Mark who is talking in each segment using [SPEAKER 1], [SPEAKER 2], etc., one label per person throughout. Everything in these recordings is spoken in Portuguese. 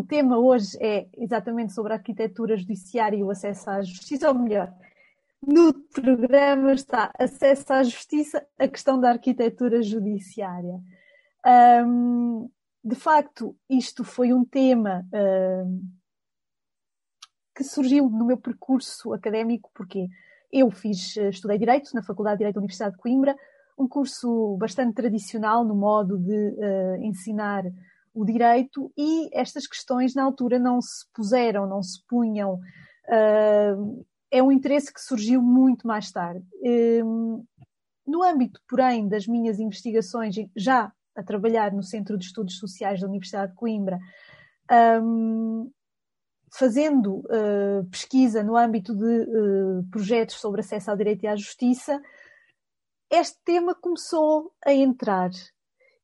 [SPEAKER 1] o tema hoje é exatamente sobre a arquitetura judiciária e o acesso à justiça, ou melhor, no programa está acesso à justiça, a questão da arquitetura judiciária. Um, de facto, isto foi um tema um, que surgiu no meu percurso académico, porque eu fiz, estudei Direito na Faculdade de Direito da Universidade de Coimbra, um curso bastante tradicional no modo de uh, ensinar o direito e estas questões na altura não se puseram, não se punham. Uh, é um interesse que surgiu muito mais tarde. Uh, no âmbito, porém, das minhas investigações, já a trabalhar no Centro de Estudos Sociais da Universidade de Coimbra, um, fazendo uh, pesquisa no âmbito de projetos sobre acesso ao direito e à justiça, este tema começou a entrar.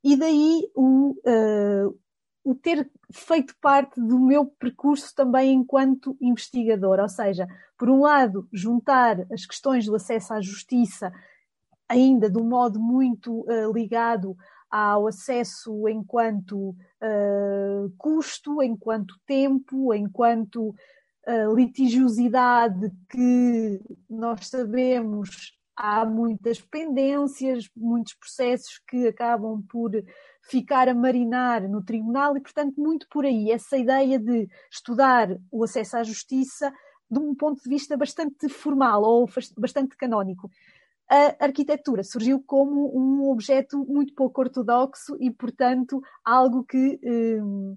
[SPEAKER 1] E daí o, uh, o ter feito parte do meu percurso também enquanto investigador. Ou seja, por um lado, juntar as questões do acesso à justiça, ainda de um modo muito uh, ligado ao acesso enquanto uh, custo, enquanto tempo, enquanto uh, litigiosidade que nós sabemos há muitas pendências, muitos processos que acabam por ficar a marinar no tribunal e, portanto, muito por aí. Essa ideia de estudar o acesso à justiça de um ponto de vista bastante formal ou bastante canónico. A arquitetura surgiu como um objeto muito pouco ortodoxo e, portanto, algo que. Hum,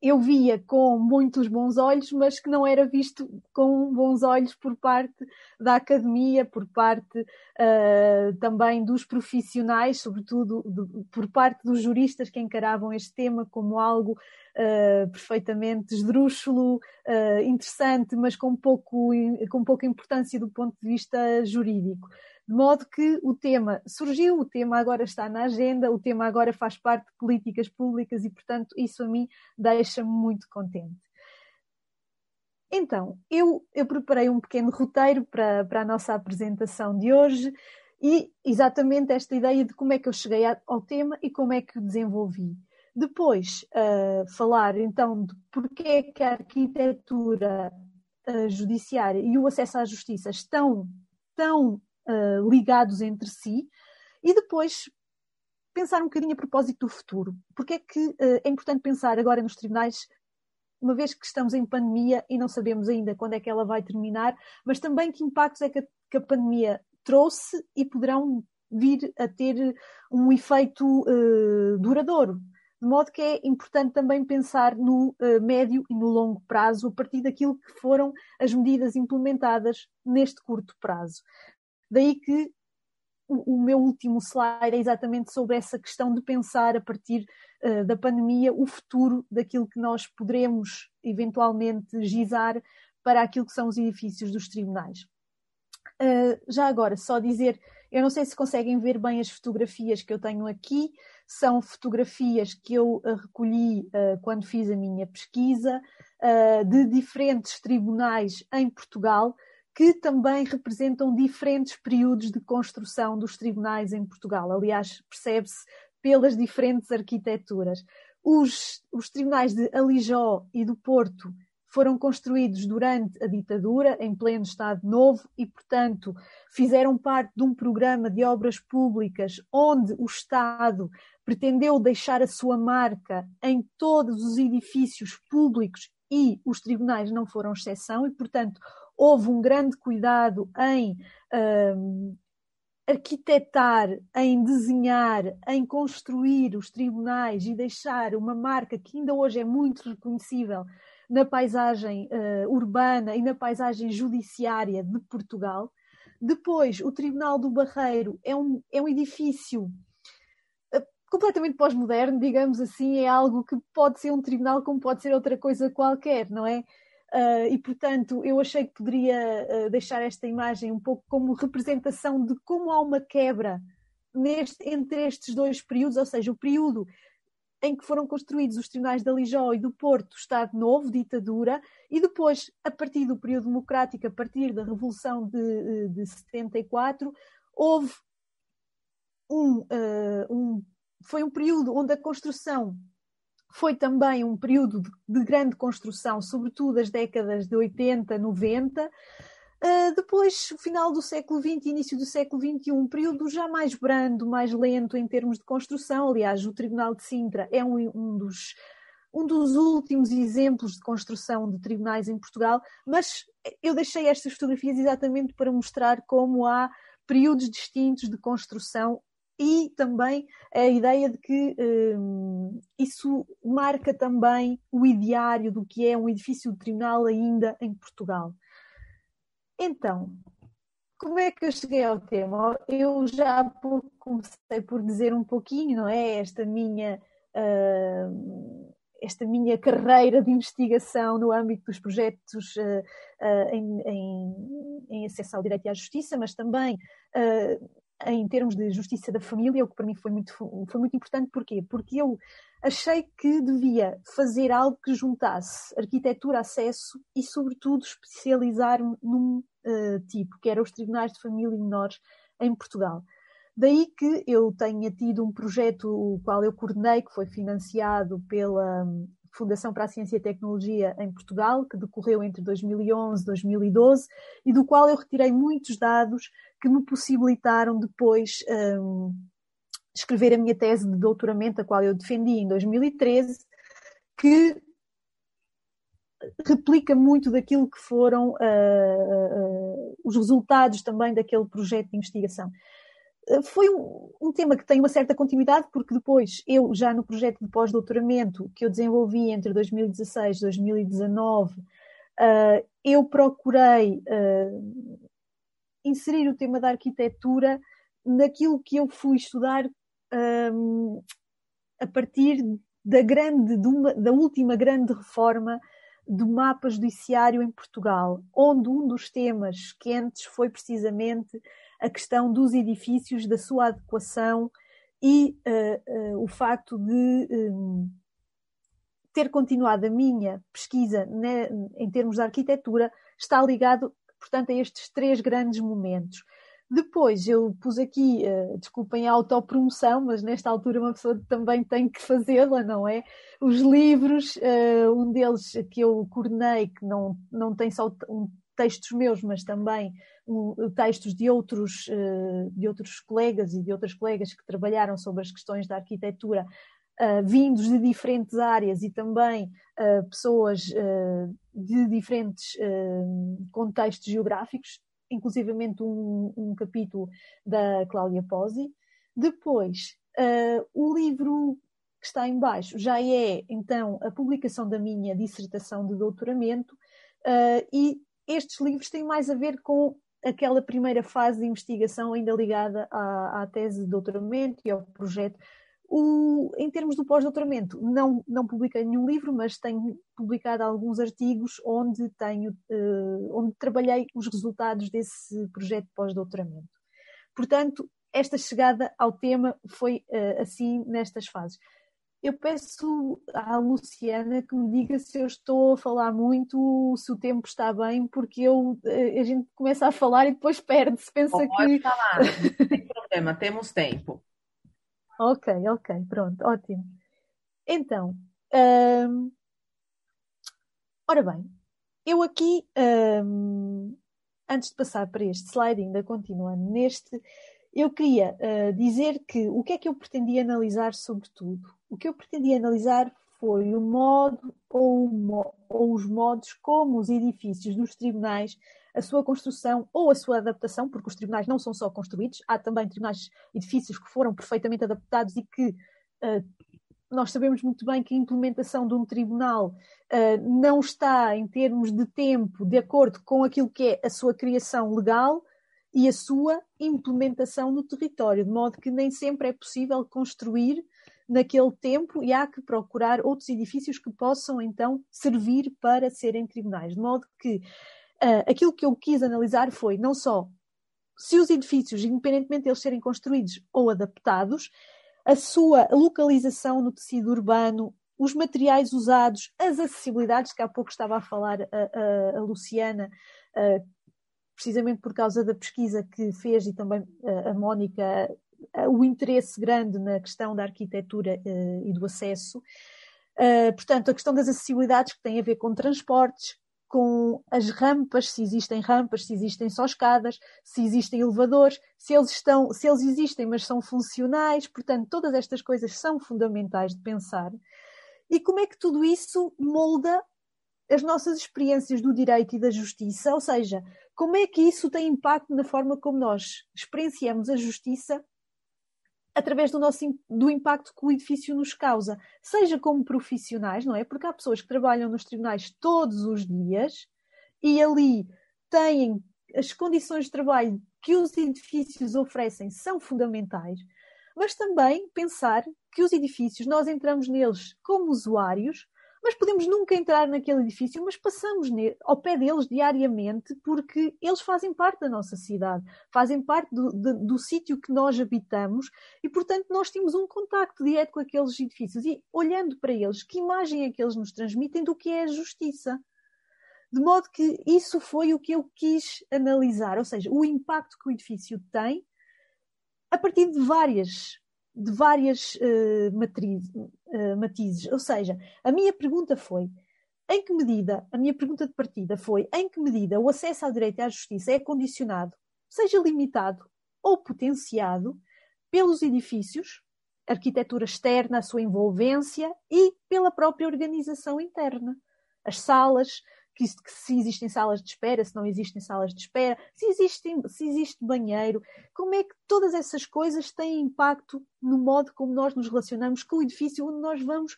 [SPEAKER 1] eu via com muitos bons olhos, mas que não era visto com bons olhos por parte da academia, por parte uh, também dos profissionais, sobretudo do, por parte dos juristas que encaravam este tema como algo uh, perfeitamente esdrúxulo, uh, interessante, mas com, pouco, com pouca importância do ponto de vista jurídico. De modo que o tema surgiu, o tema agora está na agenda, o tema agora faz parte de políticas públicas e, portanto, isso a mim deixa-me muito contente. Então, eu, eu preparei um pequeno roteiro para, para a nossa apresentação de hoje e exatamente esta ideia de como é que eu cheguei ao tema e como é que o desenvolvi. Depois, uh, falar então de porquê é que a arquitetura uh, judiciária e o acesso à justiça estão tão uh, ligados entre si, e depois pensar um bocadinho a propósito do futuro. Porque é que uh, é importante pensar agora nos tribunais, uma vez que estamos em pandemia e não sabemos ainda quando é que ela vai terminar, mas também que impactos é que a, que a pandemia trouxe e poderão vir a ter um efeito uh, duradouro. De modo que é importante também pensar no uh, médio e no longo prazo, a partir daquilo que foram as medidas implementadas neste curto prazo. Daí que o, o meu último slide é exatamente sobre essa questão de pensar a partir uh, da pandemia o futuro daquilo que nós poderemos eventualmente gizar para aquilo que são os edifícios dos tribunais. Uh, já agora, só dizer, eu não sei se conseguem ver bem as fotografias que eu tenho aqui, são fotografias que eu uh, recolhi uh, quando fiz a minha pesquisa de diferentes tribunais em Portugal que também representam diferentes períodos de construção dos tribunais em Portugal. Aliás, percebe-se pelas diferentes arquiteturas. Os, os tribunais de Alijó e do Porto foram construídos durante a ditadura, em pleno Estado Novo, e, portanto, fizeram parte de um programa de obras públicas onde o Estado pretendeu deixar a sua marca em todos os edifícios públicos e os tribunais não foram exceção, e, portanto, houve um grande cuidado em um, arquitetar, em desenhar, em construir os tribunais e deixar uma marca que ainda hoje é muito reconhecível na paisagem uh, urbana e na paisagem judiciária de Portugal. Depois, o Tribunal do Barreiro é um, é um edifício uh, completamente pós-moderno, digamos assim, é algo que pode ser um tribunal como pode ser outra coisa qualquer, não é? Uh, e, portanto, eu achei que poderia uh, deixar esta imagem um pouco como representação de como há uma quebra neste, entre estes dois períodos, ou seja, o período em que foram construídos os tribunais da Lijó e do Porto, Estado Novo, ditadura, e depois, a partir do período democrático, a partir da Revolução de, de 74, houve um, uh, um, foi um período onde a construção foi também um período de, de grande construção, sobretudo as décadas de 80, 90. Uh, depois, final do século XX início do século XXI, um período já mais brando, mais lento em termos de construção. Aliás, o Tribunal de Sintra é um, um, dos, um dos últimos exemplos de construção de tribunais em Portugal, mas eu deixei estas fotografias exatamente para mostrar como há períodos distintos de construção e também a ideia de que um, isso marca também o ideário do que é um edifício de tribunal ainda em Portugal. Então, como é que eu cheguei ao tema? Eu já comecei por dizer um pouquinho, não é? Esta minha, uh, esta minha carreira de investigação no âmbito dos projetos uh, uh, em, em, em, acesso ao direito e à justiça, mas também em termos de justiça da família, o que para mim foi muito, foi muito importante. Porquê? Porque eu achei que devia fazer algo que juntasse arquitetura, acesso e, sobretudo, especializar num uh, tipo, que era os tribunais de família e menores em Portugal. Daí que eu tenha tido um projeto, o qual eu coordenei, que foi financiado pela Fundação para a Ciência e Tecnologia em Portugal, que decorreu entre 2011 e 2012, e do qual eu retirei muitos dados que me possibilitaram depois um, escrever a minha tese de doutoramento, a qual eu defendi em 2013, que replica muito daquilo que foram uh, uh, os resultados também daquele projeto de investigação. Uh, foi um, um, tema que tem uma certa continuidade, porque depois eu, já no projeto de pós-doutoramento que eu desenvolvi entre 2016 e 2019, eu procurei inserir o tema da arquitetura naquilo que eu fui estudar um, a partir da grande, uma, da última grande reforma do mapa judiciário em Portugal, onde um dos temas quentes foi precisamente a questão dos edifícios, da sua adequação e uh, uh, o facto de um, ter continuado a minha pesquisa né, em termos de arquitetura está ligado, portanto, a estes três grandes momentos. Depois eu pus aqui, uh, desculpem a autopromoção, mas nesta altura uma pessoa também tem que fazê-la, não é? Os livros, uh, um deles que eu coordenei, que não, não tem só um, textos meus, mas também um, textos de outros, uh, de outros colegas e de outras colegas que trabalharam sobre as questões da arquitetura, vindos de diferentes áreas e também pessoas de diferentes contextos geográficos inclusivamente um, um capítulo da Cláudia Posi. Depois, o livro que está em baixo já é, então, a publicação da minha dissertação de doutoramento uh, e estes livros têm mais a ver com aquela primeira fase de investigação ainda ligada à, à tese de doutoramento e ao projeto o, em termos do pós-doutoramento, não, não publiquei nenhum livro, mas tenho publicado alguns artigos onde tenho, uh, onde trabalhei os resultados desse projeto de pós-doutoramento. Portanto, esta chegada ao tema foi uh, assim nestas fases. Eu peço à Luciana que me diga se eu estou a falar muito, se o tempo está bem, porque eu, uh, a gente começa a falar e depois perde-se. Pensa
[SPEAKER 2] Pode
[SPEAKER 1] que.
[SPEAKER 2] falar, não tem problema, temos tempo.
[SPEAKER 1] Ok, ok, pronto, ótimo. Então, hum, ora bem, eu aqui, hum, antes de passar para este slide, ainda continuando neste, eu queria uh, dizer que o que é que eu pretendia analisar sobretudo? O que eu pretendia analisar foi o modo ou, ou os modos como os edifícios dos tribunais a sua construção ou a sua adaptação, porque os tribunais não são só construídos, há também tribunais, edifícios que foram perfeitamente adaptados e que uh, nós sabemos muito bem que a implementação de um tribunal uh, não está, em termos de tempo, de acordo com aquilo que é a sua criação legal e a sua implementação no território, de modo que nem sempre é possível construir naquele tempo e há que procurar outros edifícios que possam então servir para serem tribunais. De modo que Uh, aquilo que eu quis analisar foi não só se os edifícios, independentemente de eles serem construídos ou adaptados, a sua localização no tecido urbano, os materiais usados, as acessibilidades, que há pouco estava a falar a, a, a Luciana, precisamente por causa da pesquisa que fez e também uh, a Mónica, o interesse grande na questão da arquitetura e do acesso. Portanto, a questão das acessibilidades que tem a ver com transportes, com as rampas, se existem rampas, se existem só escadas, se existem elevadores, se eles estão, se eles existem, mas são funcionais, portanto, todas estas coisas são fundamentais de pensar. E como é que tudo isso molda as nossas experiências do direito e da justiça, ou seja, como é que isso tem impacto na forma como nós experienciamos a justiça através do nosso do impacto que o edifício nos causa, seja como profissionais, não é? Porque há pessoas que trabalham nos tribunais todos os dias e ali têm as condições de trabalho que os edifícios oferecem são fundamentais, mas também pensar que os edifícios nós entramos neles como usuários mas podemos nunca entrar naquele edifício, mas passamos ao pé deles diariamente porque eles fazem parte da nossa cidade, fazem parte do, do, do sítio que nós habitamos e, portanto, nós temos um contacto direto com aqueles edifícios e, olhando para eles, que imagem é que eles nos transmitem do que é a justiça? De modo que isso foi o que eu quis analisar, ou seja, o impacto que o edifício tem a partir de várias de várias uh, matrizes, uh, matizes. Ou seja, a minha pergunta foi: em que medida, a minha pergunta de partida foi: em que medida o acesso ao direito à justiça é condicionado, seja limitado ou potenciado, pelos edifícios, arquitetura externa, a sua envolvência e pela própria organização interna? As salas, que, que, se existem salas de espera, se não existem salas de espera, se, existem, se existe banheiro, como é que todas essas coisas têm impacto no modo como nós nos relacionamos com o edifício onde nós vamos.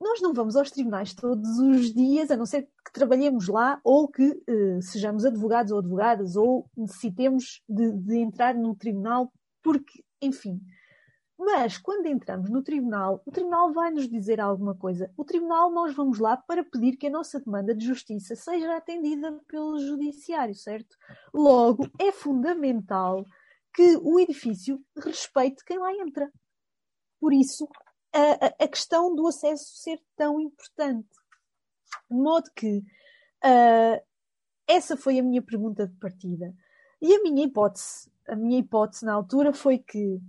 [SPEAKER 1] Nós não vamos aos tribunais todos os dias, a não ser que trabalhemos lá ou que eh, sejamos advogados ou advogadas ou necessitemos de, de entrar no tribunal, porque, enfim, mas quando entramos no tribunal, o tribunal vai nos dizer alguma coisa. O tribunal, nós vamos lá para pedir que a nossa demanda de justiça seja atendida pelo judiciário, certo? Logo, é fundamental que o edifício respeite quem lá entra. Por isso, a, a questão do acesso ser tão importante. De modo que uh, essa foi a minha pergunta de partida. E a minha hipótese, a minha hipótese na altura foi que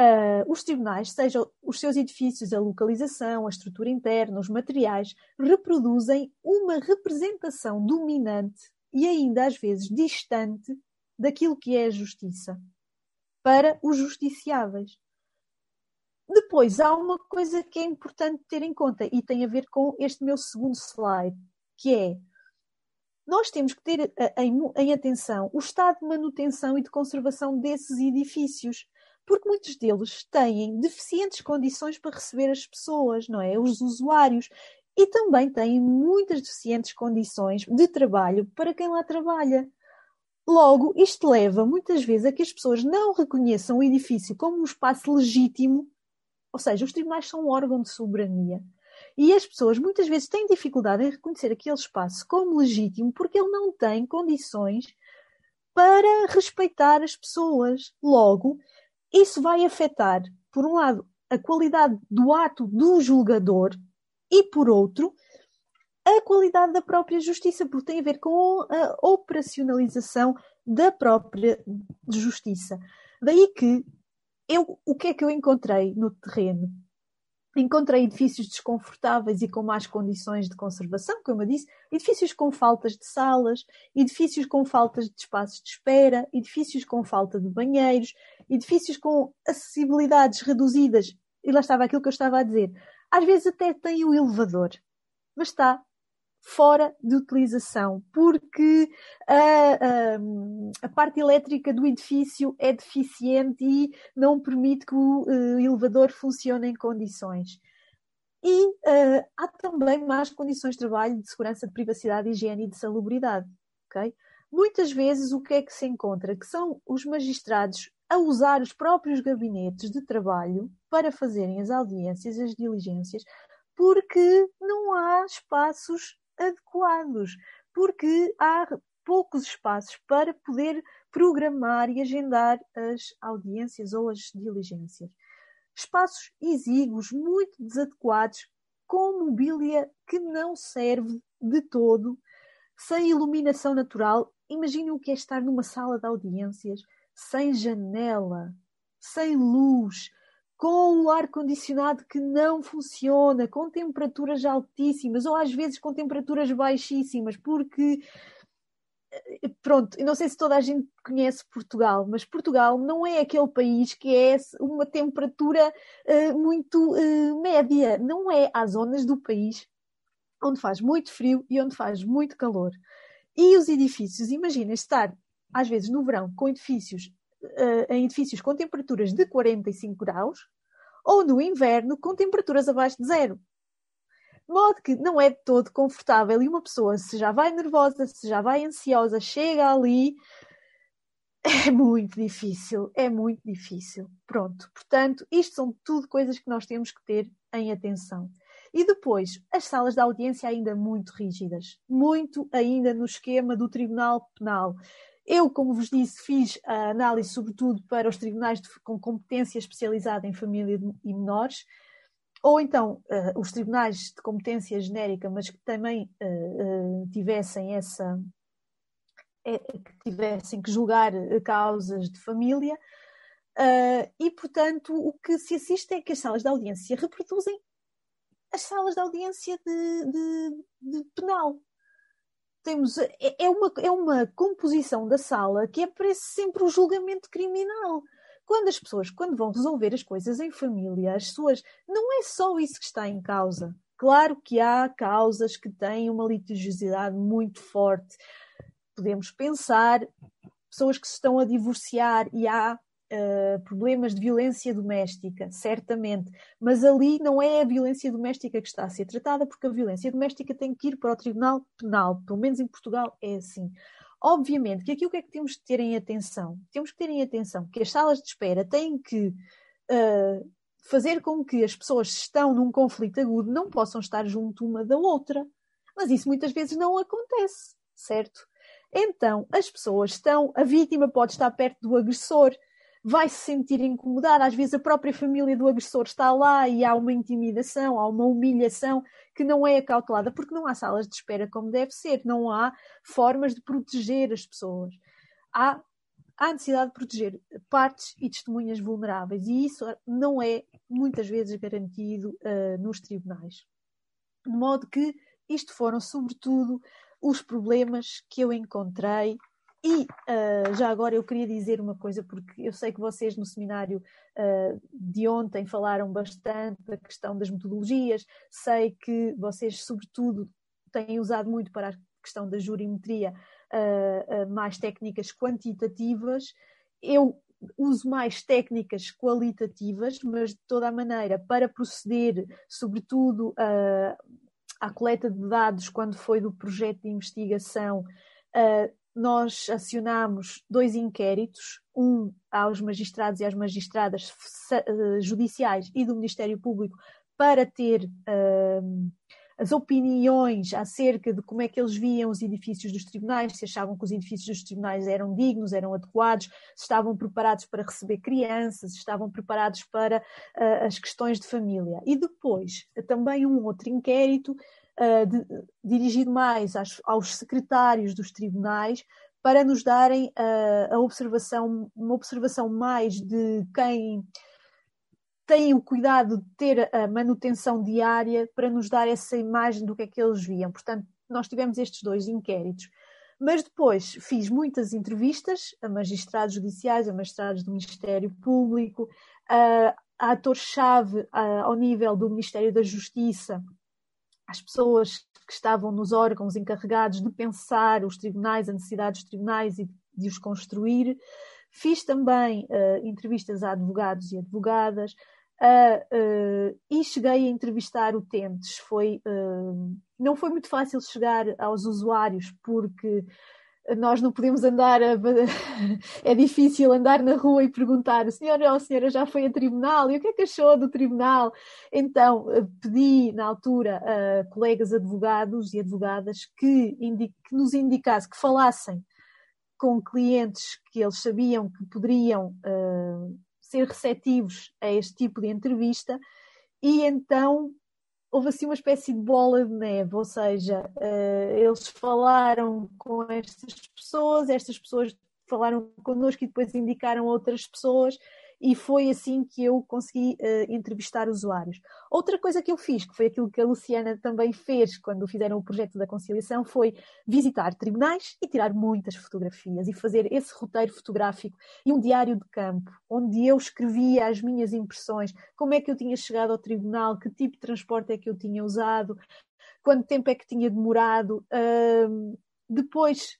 [SPEAKER 1] Uh, os tribunais, sejam os seus edifícios, a localização, a estrutura interna, os materiais, reproduzem uma representação dominante e ainda às vezes distante daquilo que é a justiça para os justiciáveis. Depois, há uma coisa que é importante ter em conta e tem a ver com este meu segundo slide, que é nós temos que ter em, em atenção o estado de manutenção e de conservação desses edifícios porque muitos deles têm deficientes condições para receber as pessoas, não é? Os usuários. E também têm muitas deficientes condições de trabalho para quem lá trabalha. Logo, isto leva muitas vezes a que as pessoas não reconheçam o edifício como um espaço legítimo, ou seja, os tribunais são um órgão de soberania. E as pessoas muitas vezes têm dificuldade em reconhecer aquele espaço como legítimo porque ele não tem condições para respeitar as pessoas. Logo, isso vai afetar, por um lado, a qualidade do ato do julgador e, por outro, a qualidade da própria justiça, porque tem a ver com a operacionalização da própria justiça. Daí que eu, o que é que eu encontrei no terreno? Encontrei edifícios desconfortáveis e com más condições de conservação, como eu disse, edifícios com faltas de salas, edifícios com faltas de espaços de espera, edifícios com falta de banheiros, edifícios com acessibilidades reduzidas. E lá estava aquilo que eu estava a dizer. Às vezes até tem o elevador, mas está fora de utilização, porque a, a, a, parte elétrica do edifício é deficiente e não permite que o uh, elevador funcione em condições. E uh, há também más condições de trabalho, de segurança, de privacidade, de higiene e de salubridade. Okay? Muitas vezes o que é que se encontra? Que são os magistrados a usar os próprios gabinetes de trabalho para fazerem as audiências, as diligências, porque não há espaços adequados, porque há poucos espaços para poder programar e agendar as audiências ou as diligências. Espaços exíguos, muito desadequados, com mobília que não serve de todo, sem iluminação natural. Imaginem o que é estar numa sala de audiências sem janela, sem luz, com o ar-condicionado que não funciona, com temperaturas altíssimas, ou às vezes com temperaturas baixíssimas, porque pronto, eu não sei se toda a gente conhece Portugal, mas Portugal não é aquele país que é uma temperatura uh, muito uh, média. Não é. Há zonas do país onde faz muito frio e onde faz muito calor. E os edifícios, imagina estar, às vezes no verão, com edifícios, uh, em edifícios com temperaturas de 45 graus, ou no inverno com temperaturas abaixo de zero. Modo que não é de todo confortável e uma pessoa, se já vai nervosa, se já vai ansiosa, chega ali, é muito difícil, é muito difícil. Pronto, portanto, isto são tudo coisas que nós temos que ter em atenção. E depois, as salas de audiência ainda muito rígidas, muito ainda no esquema do Tribunal Penal. Eu, como vos disse, fiz a análise sobretudo para os tribunais de, com competência especializada em família e menores, ou então uh, os tribunais de competência genérica, mas que também uh, uh, tivessem essa que tivessem que julgar causas de família e portanto o que se assiste é que as salas de audiência reproduzem as salas de audiência de, de, de penal temos é, é uma, é uma composição da sala que é parece sempre o julgamento criminal quando as pessoas, quando vão resolver as coisas em família, as suas. Não é só isso que está em causa. Claro que há causas que têm uma litigiosidade muito forte. Podemos pensar pessoas que se estão a divorciar e há uh, problemas de violência doméstica, certamente. Mas ali não é a violência doméstica que está a ser tratada, porque a violência doméstica tem que ir para o Tribunal Penal. Pelo menos em Portugal é assim. Obviamente que aqui o que é que temos que ter em atenção? Temos que ter em atenção que as salas de espera têm que uh, fazer com que as pessoas que estão num conflito agudo não possam estar junto uma da outra. Mas isso muitas vezes não acontece, certo? Então, as pessoas estão, a vítima pode estar perto do agressor, vai se sentir incomodada. Às vezes a própria família do agressor está lá e há uma intimidação, há uma humilhação que não é acautelada, porque não há salas de espera como deve ser, não há formas de proteger as pessoas. Há, há necessidade de proteger partes e testemunhas vulneráveis e isso não é muitas vezes garantido uh, nos tribunais. De modo que isto foram, sobretudo, os problemas que eu encontrei e uh, já agora eu queria dizer uma coisa, porque eu sei que vocês no seminário uh, de ontem falaram bastante da questão das metodologias, sei que vocês, sobretudo, têm usado muito para a questão da jurimetria uh, mais técnicas quantitativas. Eu uso mais técnicas qualitativas, mas de toda a maneira, para proceder, sobretudo, à coleta de dados quando foi do projeto de investigação. Uh, nós acionámos dois inquéritos, um aos magistrados e às magistradas eh, judiciais e do Ministério Público, para ter uh, as opiniões acerca de como é que eles viam os edifícios dos tribunais, se achavam que os edifícios dos tribunais eram dignos, eram adequados, se estavam preparados para receber crianças, se estavam preparados para uh, as questões de família. E depois, também um outro inquérito uh, de, dirigido mais aos, secretários dos tribunais para nos darem uh, a observação, uma observação mais de quem tem o cuidado de ter a manutenção diária para nos dar essa imagem do que é que eles viam. Portanto, nós tivemos estes dois inquéritos. Mas depois fiz muitas entrevistas a magistrados judiciais, a magistrados do Ministério Público, a, a atores-chave ao nível do Ministério da Justiça às pessoas que estavam nos órgãos encarregados de pensar os tribunais, a necessidade dos tribunais e de os construir. Fiz também uh, entrevistas a advogados e advogadas uh, uh, e cheguei a entrevistar utentes. Foi, não foi muito fácil chegar aos usuários porque nós não podemos andar a... é difícil andar na rua e perguntar senhora ou senhora já foi a tribunal? E o que é que achou do tribunal? Então eh, pedi na altura a colegas advogados e advogadas que, que nos indicassem que falassem com clientes que eles sabiam que poderiam uh, ser receptivos a este tipo de entrevista. E então houve assim uma espécie de bola de neve, ou seja, uh, eles falaram com estas pessoas, estas pessoas falaram connosco e depois indicaram outras pessoas, e foi assim que eu consegui uh, entrevistar usuários. Outra coisa que eu fiz, que foi aquilo que a Luciana também fez quando fizeram o projeto da conciliação, foi visitar tribunais e tirar muitas fotografias e fazer esse roteiro fotográfico e um diário de campo, onde eu escrevia as minhas impressões, como é que eu tinha chegado ao tribunal, que tipo de transporte é que eu tinha usado, quanto tempo é que tinha demorado. Uh, depois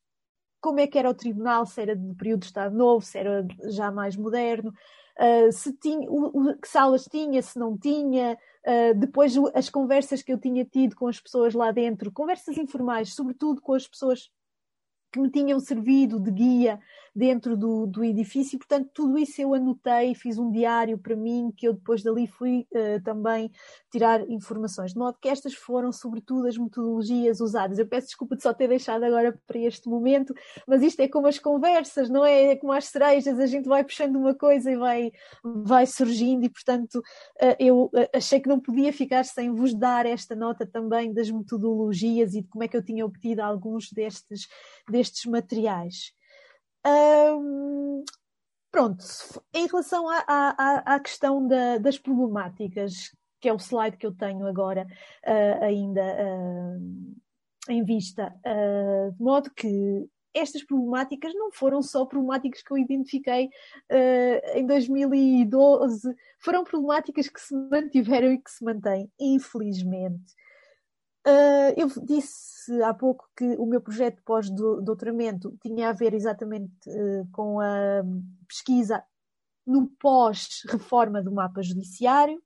[SPEAKER 1] como é que era o tribunal, se era de período de Estado Novo, se era já mais moderno, uh, se tinha, o, o, que salas tinha, se não tinha, uh, depois as conversas que eu tinha tido com as pessoas lá dentro, conversas informais, sobretudo com as pessoas que me tinham servido de guia dentro do, do edifício, portanto, tudo isso eu anotei, fiz um diário para mim, que eu depois dali fui uh, também tirar informações, de modo que estas foram, sobretudo, as metodologias usadas. Eu peço desculpa de só ter deixado agora para este momento, mas isto é como as conversas, não é? É como as cerejas, a gente vai puxando uma coisa e vai, vai surgindo, e portanto, uh, eu uh, achei que não podia ficar sem vos dar esta nota também das metodologias e de como é que eu tinha obtido alguns destes, destes materiais pronto, em relação à, à, à questão da, das problemáticas, que é o slide que eu tenho agora uh, ainda uh, em vista, uh, de modo que estas problemáticas não foram só problemáticas que eu identifiquei em 2012, foram problemáticas que se mantiveram e que se mantêm, infelizmente. Uh, eu disse há pouco que o meu projeto pós-doutoramento tinha a ver exatamente uh, com a pesquisa no pós-reforma do mapa judiciário.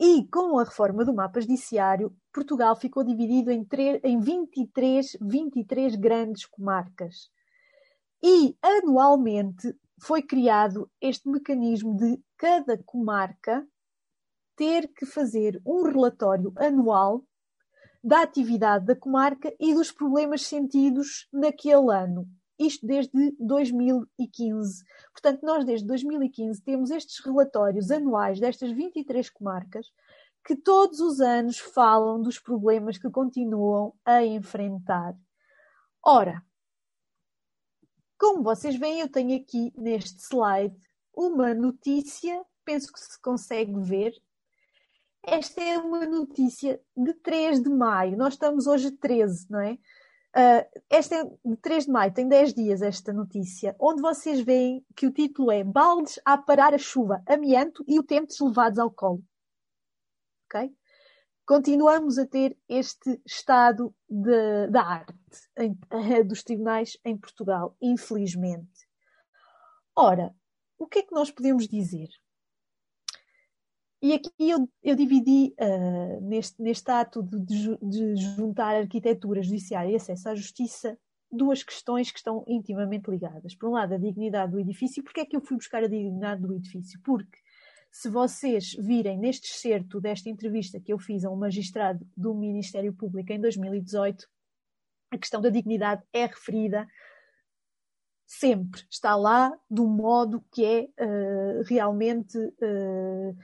[SPEAKER 1] E com a reforma do mapa judiciário, Portugal ficou dividido em, em 23, 23 grandes comarcas. E anualmente foi criado este mecanismo de cada comarca ter que fazer um relatório anual da atividade da comarca e dos problemas sentidos naquele ano. Isto desde 2015. Portanto, nós desde 2015 temos estes relatórios anuais destas 23 comarcas que todos os anos falam dos problemas que continuam a enfrentar. Ora, como vocês veem, eu tenho aqui neste slide uma notícia, penso que se consegue ver, esta é uma notícia de 3 de maio. Nós estamos hoje 13, não é? Uh, esta é de 3 de maio, tem 10 dias esta notícia, onde vocês veem que o título é Baldes a parar a chuva, amianto e o tempo levados ao colo. Ok? Continuamos a ter este estado da arte em, dos tribunais em Portugal, infelizmente. Ora, o que é que nós podemos dizer? E aqui eu, eu dividi uh, neste, neste ato de, de, juntar arquitetura judiciária e acesso à justiça duas questões que estão intimamente ligadas. Por um lado, a dignidade do edifício. Porquê é que eu fui buscar a dignidade do edifício? Porque se vocês virem neste excerto desta entrevista que eu fiz a um magistrado do Ministério Público em 2018, a questão da dignidade é referida sempre. Está lá do modo que é uh, realmente. Uh,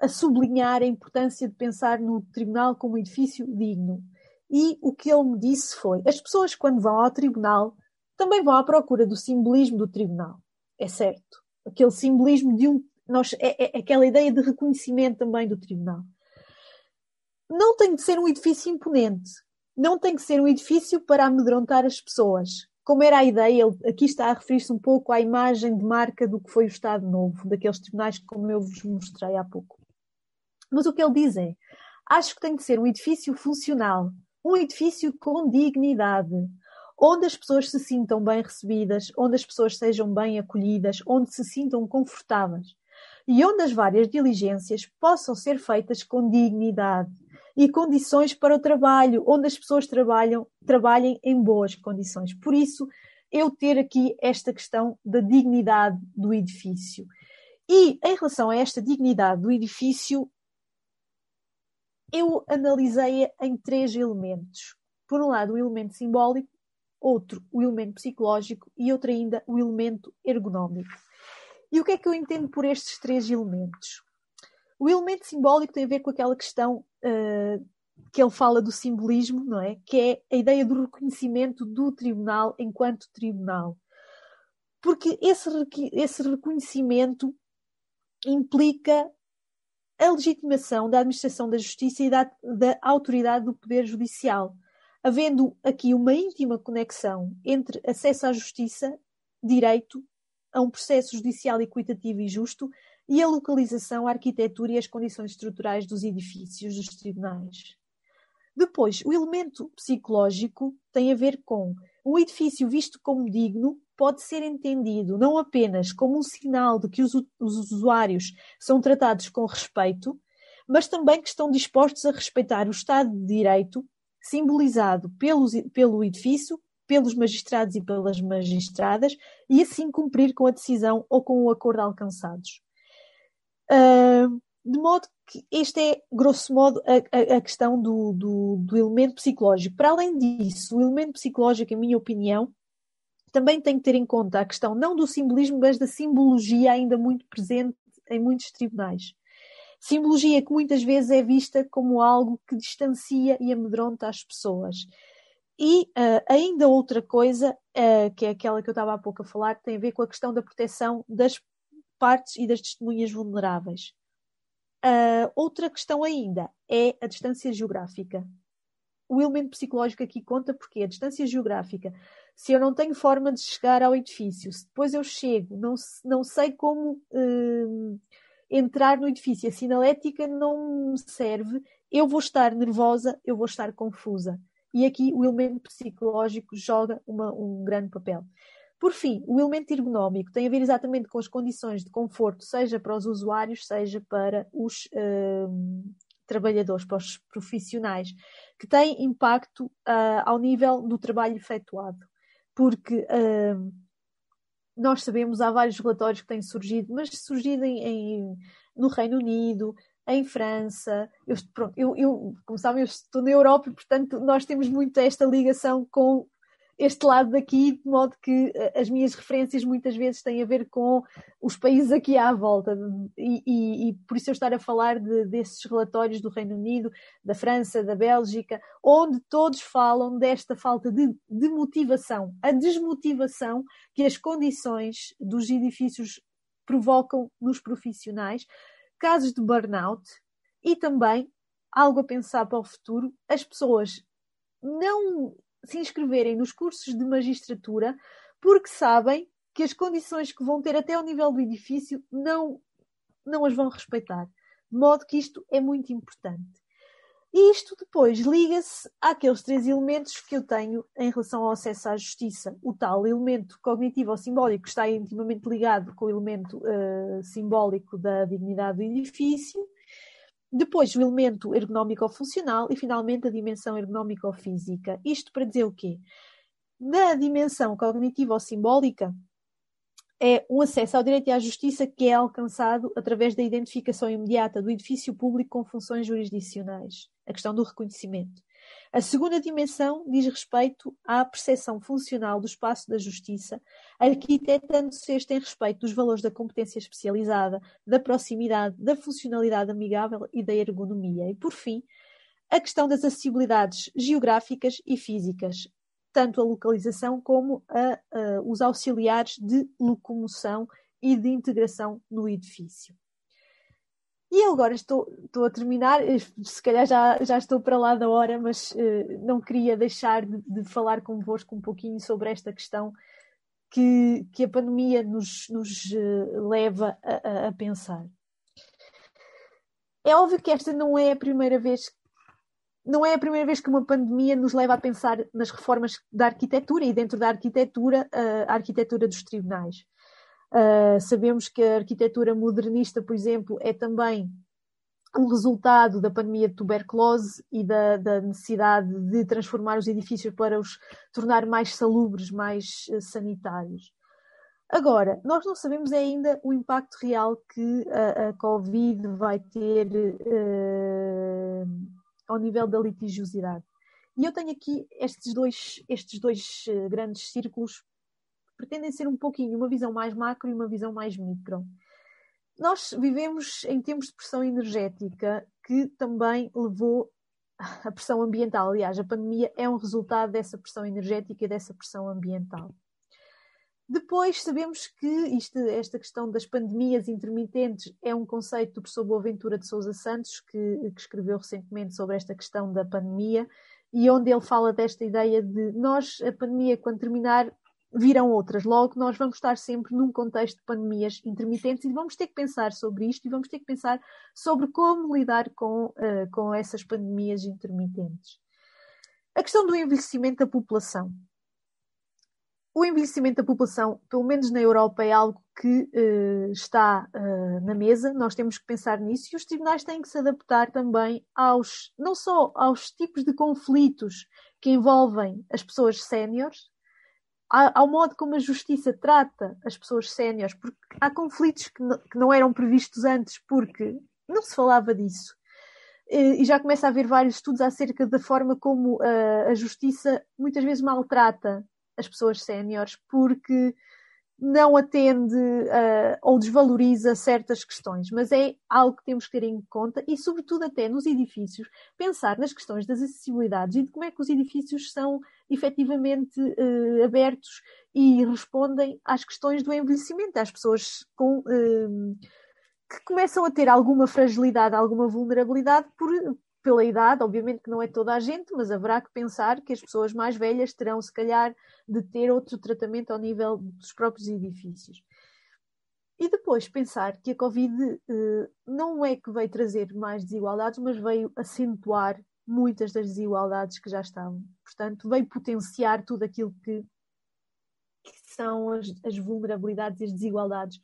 [SPEAKER 1] a sublinhar a importância de pensar no tribunal como um edifício digno. E o que ele me disse foi: as pessoas, quando vão ao tribunal, também vão à procura do simbolismo do tribunal. É certo. Aquele simbolismo de um. Nós, é, é aquela ideia de reconhecimento também do tribunal. Não tem de ser um edifício imponente. Não tem que ser um edifício para amedrontar as pessoas. Como era a ideia, ele aqui está a referir-se um pouco à imagem de marca do que foi o Estado Novo, daqueles tribunais como eu vos mostrei há pouco. Mas o que ele diz é: acho que tem de ser um edifício funcional, um edifício com dignidade, onde as pessoas se sintam bem recebidas, onde as pessoas sejam bem acolhidas, onde se sintam confortáveis e onde as várias diligências possam ser feitas com dignidade e condições para o trabalho, onde as pessoas trabalham, trabalhem em boas condições. Por isso, eu ter aqui esta questão da dignidade do edifício. E em relação a esta dignidade do edifício, eu analisei-a em três elementos. Por um lado, o elemento simbólico, outro, o elemento psicológico e outro ainda, o elemento ergonómico. E o que é que eu entendo por estes três elementos? O elemento simbólico tem a ver com aquela questão uh, que ele fala do simbolismo, não é? Que é a ideia do reconhecimento do tribunal enquanto tribunal. porque esse, esse reconhecimento implica a legitimação da administração da justiça e da, da autoridade do poder judicial, havendo aqui uma íntima conexão entre acesso à justiça, direito a um processo judicial equitativo e justo e a localização, a arquitetura e as condições estruturais dos edifícios dos tribunais. Depois, o elemento psicológico tem a ver com um edifício visto como digno pode ser entendido não apenas como um sinal de que os, os usuários são tratados com respeito, mas também que estão dispostos a respeitar o Estado de Direito, simbolizado pelos, pelo edifício, pelos magistrados e pelas magistradas, e assim cumprir com a decisão ou com o acordo alcançados. Uh, de modo que este é, grosso modo, a, a, questão do, do, do, elemento psicológico. Para além disso, o elemento psicológico, em minha opinião, também tem que ter em conta a questão não do simbolismo, mas da simbologia ainda muito presente em muitos tribunais. Simbologia que muitas vezes é vista como algo que distancia e amedronta as pessoas. E uh, ainda outra coisa, uh, que é aquela que eu estava há pouco a falar, que tem a ver com a questão da proteção das partes e das testemunhas vulneráveis. Uh, outra questão ainda é a distância geográfica. O elemento psicológico aqui conta porque a distância geográfica se eu não tenho forma de chegar ao edifício, se depois eu chego, não, não sei como uh, entrar no edifício, a sinalética não me serve, eu vou estar nervosa, eu vou estar confusa. E aqui o elemento psicológico joga uma, um grande papel. Por fim, o elemento ergonómico tem a ver exatamente com as condições de conforto, seja para os usuários, seja para os uh, trabalhadores, para os profissionais, que tem impacto uh, ao nível do trabalho efetuado porque uh, nós sabemos, há vários relatórios que têm surgido, mas surgido em, em no Reino Unido, em França. Eu, pronto, eu, eu, como sabem, eu estou na Europa e, portanto, nós temos muito esta ligação com este lado daqui, de modo que eh, as minhas referências muitas vezes têm a ver com os países aqui à volta. E, e, e por isso eu estar a falar de, desses relatórios do Reino Unido, da França, da Bélgica, onde todos falam desta falta de, de motivação, a desmotivação que as condições dos edifícios provocam nos profissionais, casos de burnout e também algo a pensar para o futuro, as pessoas não se inscreverem nos cursos de magistratura porque sabem que as condições que vão ter até ao nível do edifício não, não as vão respeitar. De modo que isto é muito importante. E isto depois liga-se àqueles três elementos que eu tenho em relação ao acesso à justiça. O tal elemento cognitivo ou simbólico está intimamente ligado com o elemento uh, simbólico da dignidade do edifício, depois o elemento ergonómico-funcional e finalmente a dimensão ergonómico-física. Isto para dizer o quê? Na dimensão cognitiva ou simbólica, é um acesso ao direito e à justiça que é alcançado através da identificação imediata do edifício público com funções jurisdicionais, a questão do reconhecimento. A segunda dimensão diz respeito à percepção funcional do espaço da justiça, arquitetando-se este em respeito dos valores da competência especializada, da proximidade, da funcionalidade amigável e da ergonomia. E, por fim, a questão das acessibilidades geográficas e físicas, tanto a localização como a, a, os auxiliares de locomoção e de integração no edifício. E eu agora estou, estou a terminar, eh, se calhar já, já estou para lá da hora, mas uh, não queria deixar de, de, falar convosco um pouquinho sobre esta questão que, que a pandemia nos, nos uh, leva a, a, pensar. É óbvio que esta não é a primeira vez não é a primeira vez que uma pandemia nos leva a pensar nas reformas da arquitetura e dentro da arquitetura, a arquitetura dos tribunais. Uh, sabemos que a arquitetura modernista, por exemplo, é também um resultado da pandemia de tuberculose e da, da, necessidade de transformar os edifícios para os tornar mais salubres, mais uh, sanitários. Agora, nós não sabemos ainda o impacto real que a, a Covid vai ter uh, ao nível da litigiosidade. E eu tenho aqui estes dois, estes dois grandes círculos pretendem ser um pouquinho uma visão mais macro e uma visão mais micro. Nós vivemos em tempos de pressão energética que também levou à pressão ambiental. Aliás, a pandemia é um resultado dessa pressão energética e dessa pressão ambiental. Depois sabemos que isto, esta questão das pandemias intermitentes é um conceito do professor Boaventura de Souza Santos, que, que, escreveu recentemente sobre esta questão da pandemia, e onde ele fala desta ideia de nós, a pandemia, quando terminar, virão outras. Logo, nós vamos estar sempre num contexto de pandemias intermitentes e vamos ter que pensar sobre isto e vamos ter que pensar sobre como lidar com, uh, com essas pandemias intermitentes. A questão do envelhecimento da população o envelhecimento da população, pelo menos na Europa, é algo que uh, está uh, na mesa, nós temos que pensar nisso e os tribunais têm que se adaptar também aos, não só aos tipos de conflitos que envolvem as pessoas séniores, ao modo como a justiça trata as pessoas séniores, porque há conflitos que não, que não eram previstos antes porque não se falava disso. E já começa a haver vários estudos acerca da forma como uh, a justiça muitas vezes maltrata as pessoas séniores porque não atende uh, ou desvaloriza certas questões, mas é algo que temos que ter em conta e, sobretudo, até nos edifícios, pensar nas questões das acessibilidades e de como é que os edifícios são efetivamente uh, abertos e respondem às questões do envelhecimento, às pessoas com. Uh, que começam a ter alguma fragilidade, alguma vulnerabilidade por, pela idade, obviamente que não é toda a gente, mas haverá que pensar que as pessoas mais velhas terão, se calhar, de ter outro tratamento ao nível dos próprios edifícios. E depois pensar que a Covid eh, não é que veio trazer mais desigualdades, mas veio acentuar muitas das desigualdades que já estavam. Portanto, veio potenciar tudo aquilo que, que são as, as vulnerabilidades e as desigualdades.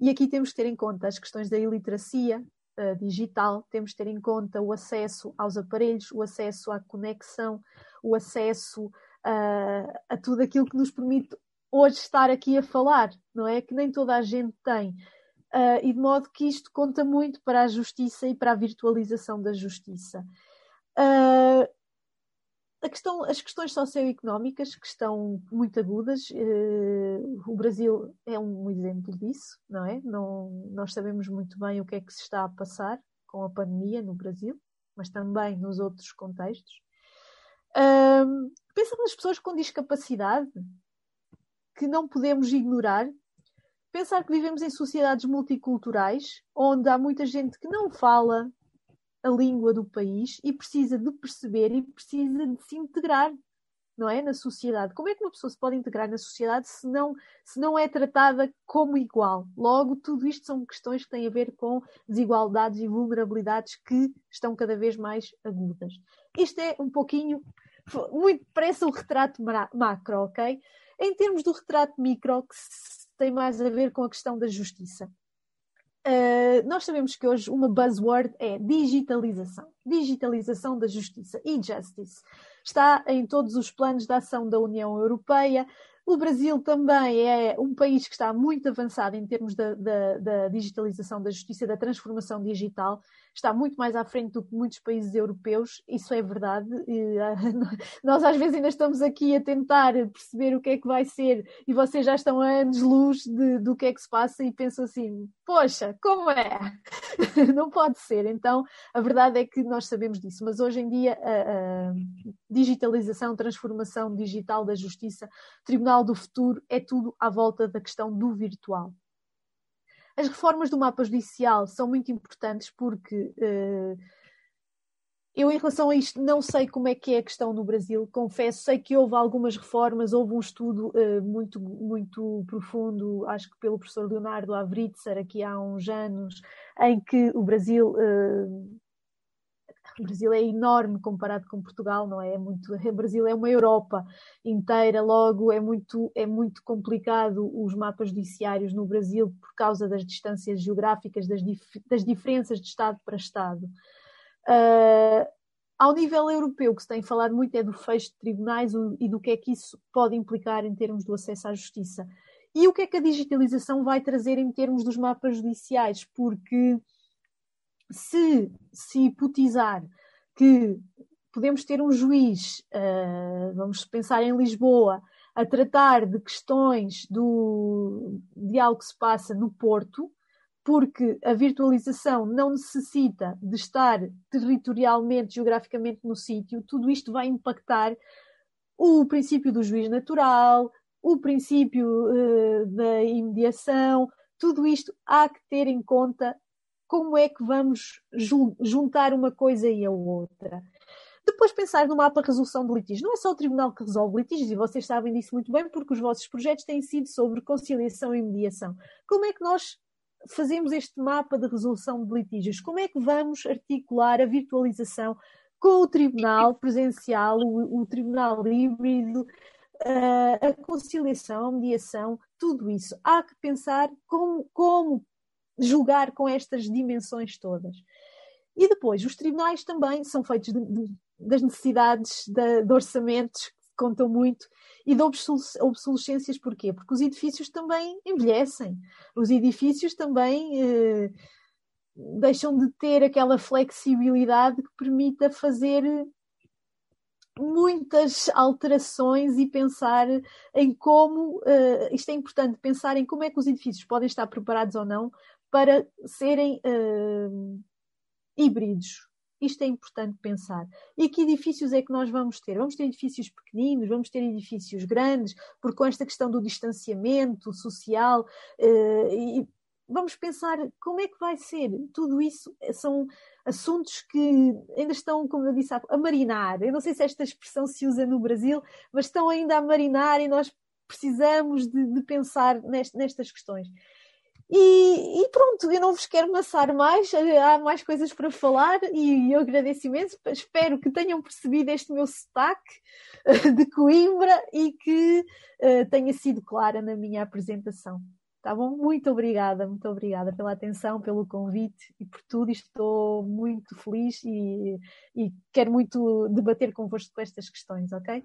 [SPEAKER 1] E aqui temos que ter em conta as questões da iliteracia, uh, digital, temos de ter em conta o acesso aos aparelhos, o acesso à conexão, o acesso uh, a tudo aquilo que nos permite hoje estar aqui a falar, não é? Que nem toda a gente tem. Uh, e de modo que isto conta muito para a justiça e para a virtualização da justiça. Uh, questão, as questões socioeconómicas que estão muito agudas, uh, o Brasil é um exemplo disso, não é? Não, nós sabemos muito bem o que é que se está a passar com a pandemia no Brasil, mas também nos outros contextos. Uh, pensa nas pessoas com discapacidade, que não podemos ignorar. Pensar que vivemos em sociedades multiculturais, onde há muita gente que não fala a língua do país e precisa de perceber e precisa de se integrar, não é? Na sociedade. Como é que uma pessoa se pode integrar na sociedade se não, se não é tratada como igual? Logo, tudo isto são questões que têm a ver com desigualdades e vulnerabilidades que estão cada vez mais agudas. Isto é um pouquinho, muito, parece um retrato macro, ok? Em termos do retrato micro, que tem mais a ver com a questão da justiça. Uh, nós sabemos que hoje uma buzzword é digitalização. Digitalização da justiça, e-justice. Está em todos os planos de ação da União Europeia. O Brasil também é um país que está muito avançado em termos da, da, da digitalização da justiça, da transformação digital está muito mais à frente do que muitos países europeus, isso é verdade. E, uh, nós às vezes ainda estamos aqui a tentar perceber o que é que vai ser e vocês já estão a anos-luz do que é que se passa e pensam assim: poxa, como é? Não pode ser. Então, a verdade é que nós sabemos disso, mas hoje em dia a, a digitalização, transformação digital da justiça, Tribunal do Futuro, é tudo à volta da questão do virtual. As reformas do mapa judicial são muito importantes porque uh, eu, em relação a isto, não sei como é que é a questão no Brasil. Confesso, sei que houve algumas reformas, houve um estudo uh, muito, muito profundo, acho que pelo professor Leonardo Avritzer, aqui há uns anos, em que o Brasil uh, o Brasil é enorme comparado com Portugal, não é? é muito, o Brasil é uma Europa inteira, logo é muito, é muito complicado os mapas judiciários no Brasil por causa das distâncias geográficas, das, dif das diferenças de Estado para Estado. Uh, ao nível europeu, que se tem falado muito é do fecho de tribunais e do que é que isso pode implicar em termos do acesso à justiça. E o que é que a digitalização vai trazer em termos dos mapas judiciais? Porque se se hipotizar que podemos ter um juiz, uh, vamos pensar em Lisboa, a tratar de questões do, de algo que se passa no Porto, porque a virtualização não necessita de estar territorialmente, geograficamente no sítio, tudo isto vai impactar o princípio do juiz natural, o princípio uh, da imediação, tudo isto há que ter em conta como é que vamos juntar uma coisa e a outra. Depois pensar no mapa resolução de litígios. Não é só o tribunal que resolve litígios, e vocês sabem disso muito bem, porque os vossos projetos têm sido sobre conciliação e mediação. Como é que nós fazemos este mapa de resolução de litígios? Como é que vamos articular a virtualização com o tribunal presencial, o, o tribunal híbrido, a conciliação, a mediação, tudo isso. Há que pensar como, como julgar com estas dimensões todas. E depois, os tribunais também são feitos de, de, das necessidades de, de, orçamentos, que contam muito, e de obsolescências. Porquê? Porque os edifícios também envelhecem. Os edifícios também eh, deixam de ter aquela flexibilidade que permita fazer muitas alterações e pensar em como uh, isto é importante pensar em como é que os edifícios podem estar preparados ou não para serem uh, híbridos. Isto é importante pensar. E que edifícios é que nós vamos ter? Vamos ter edifícios pequeninos, vamos ter edifícios grandes, porque com esta questão do distanciamento social uh, e vamos pensar como é que vai ser. Tudo isso são assuntos que ainda estão, como eu disse, a marinar. Eu não sei se esta expressão se usa no Brasil, mas estão ainda a marinar e nós precisamos de, de pensar nest, nestas questões. E, e, pronto, eu não vos quero maçar mais, há mais coisas para falar e eu agradeço imenso. Espero que tenham percebido este meu sotaque de Coimbra e que uh, tenha sido clara na minha apresentação. Tá bom? Muito obrigada, muito obrigada pela atenção, pelo convite e por tudo. Estou muito feliz e, e quero muito debater convosco estas questões, ok?